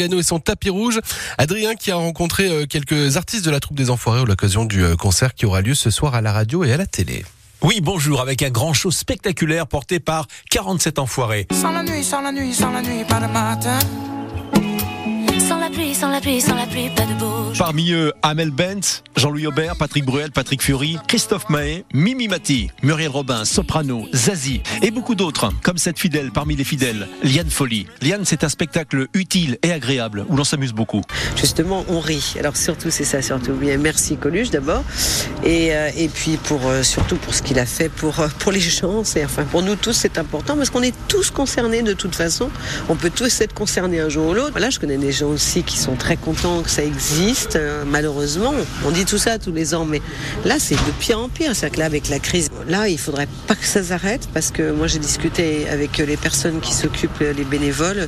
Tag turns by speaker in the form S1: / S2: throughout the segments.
S1: Mangano et son tapis rouge. Adrien qui a rencontré euh, quelques artistes de la troupe des Enfoirés à l'occasion du euh, concert qui aura lieu ce soir à la radio et à la télé.
S2: Oui, bonjour, avec un grand show spectaculaire porté par 47 enfoirés.
S3: Sans la nuit, sans la nuit, sans la nuit, pas de matin.
S4: Sans la pluie, sans la pluie, sans la pluie, pas de beau.
S2: Parmi eux, Amel Bent, Jean-Louis Aubert, Patrick Bruel, Patrick Fury, Christophe Mahé, Mimi Mati, Muriel Robin, Soprano, Zazie et beaucoup d'autres, comme cette fidèle parmi les fidèles, Liane Folie. Liane, c'est un spectacle utile et agréable où l'on s'amuse beaucoup.
S5: Justement, on rit. Alors surtout, c'est ça, surtout. Bien, merci Coluche d'abord. Et, euh, puis pour euh, surtout pour ce qu'il a fait pour, euh, les gens. Enfin, pour nous tous, c'est important parce qu'on est tous concernés de toute façon. On peut tous être concernés un jour ou l'autre. Voilà, je connais des gens aussi qui sont très contents que ça existe. Euh, malheureusement, on dit tout ça tous les ans, mais là, c'est de pire en pire. C'est-à-dire que là, avec la crise, là, il faudrait pas que ça s'arrête parce que moi, j'ai discuté avec les personnes qui s'occupent, les bénévoles.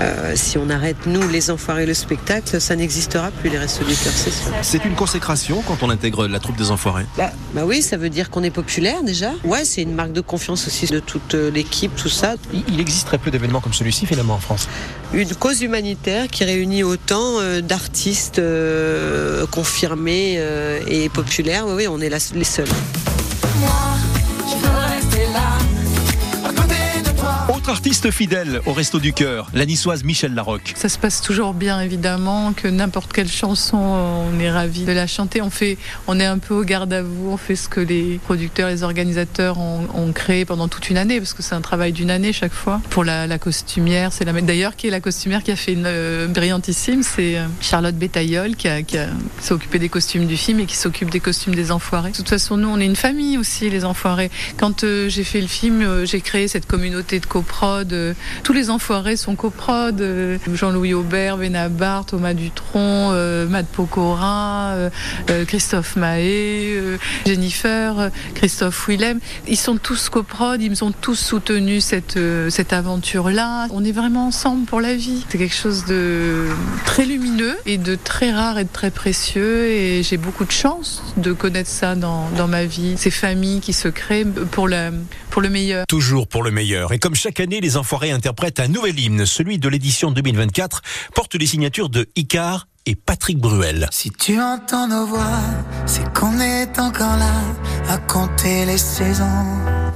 S5: Euh, si on arrête, nous, les enfoirés, le spectacle, ça n'existera plus, les restos du cœur, c'est sûr.
S2: C'est une consécration quand on intègre la troupe des enfoirés?
S5: Bah, bah oui, ça veut dire qu'on est populaire déjà. Ouais, c'est une marque de confiance aussi de toute euh, l'équipe, tout ça.
S6: Il existe très peu d'événements comme celui-ci finalement en France.
S5: Une cause humanitaire qui réunit autant euh, d'artistes confirmés et populaires. Oui, on est les seuls.
S2: Artiste fidèle au Resto du Cœur, la niçoise Michel Larocque.
S7: Ça se passe toujours bien, évidemment, que n'importe quelle chanson, on est ravi de la chanter. On fait, on est un peu au garde à vous, on fait ce que les producteurs, les organisateurs ont, créé pendant toute une année, parce que c'est un travail d'une année chaque fois. Pour la, costumière, c'est la. D'ailleurs, qui est la costumière qui a fait une euh, brillantissime, c'est euh, Charlotte Bétaillol, qui, s'est occupée des costumes du film et qui s'occupe des costumes des enfoirés. De toute façon, nous, on est une famille aussi, les enfoirés. Quand euh, j'ai fait le film, j'ai créé cette communauté de euh, tous les enfoirés sont coprod. euh, Jean-Louis Aubert, Benabar, Thomas Dutronc, euh, Matt Pokora, Christophe Mahé, Jennifer, Christophe Willem. Ils sont tous coprod, ils ont tous soutenu cette, cette aventure-là. On est vraiment ensemble pour la vie. C'est quelque chose de très lumineux et de très rare et de très précieux. Et j'ai beaucoup de chance de connaître ça dans, dans ma vie. Ces familles qui se créent pour, la, pour le meilleur.
S2: Toujours pour le meilleur. Et comme chaque année, les Enfoirés interprètent un nouvel hymne. Celui de l'édition 2024 porte les signatures de Icar et Patrick Bruel.
S3: Si tu entends nos voix, c'est qu'on est encore là, à compter les saisons.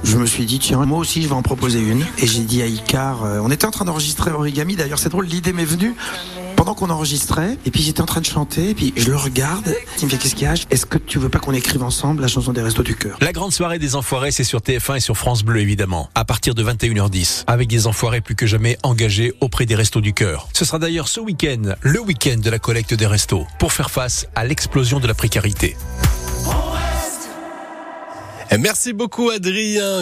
S6: Je me suis dit, tiens, moi aussi je vais en proposer une. Et j'ai dit à Icar, euh, on était en train d'enregistrer Origami, d'ailleurs c'est drôle, l'idée m'est venue pendant qu'on enregistrait, et puis j'étais en train de chanter, et puis je le regarde, il me fait qu'est-ce qu'il y a? Est-ce que tu veux pas qu'on écrive ensemble la chanson des Restos du Cœur?
S2: La grande soirée des Enfoirés, c'est sur TF1 et sur France Bleu, évidemment, à partir de 21h10, avec des Enfoirés plus que jamais engagés auprès des Restos du Cœur. Ce sera d'ailleurs ce week-end, le week-end de la collecte des restos, pour faire face à l'explosion de la précarité.
S1: Merci beaucoup Adrien.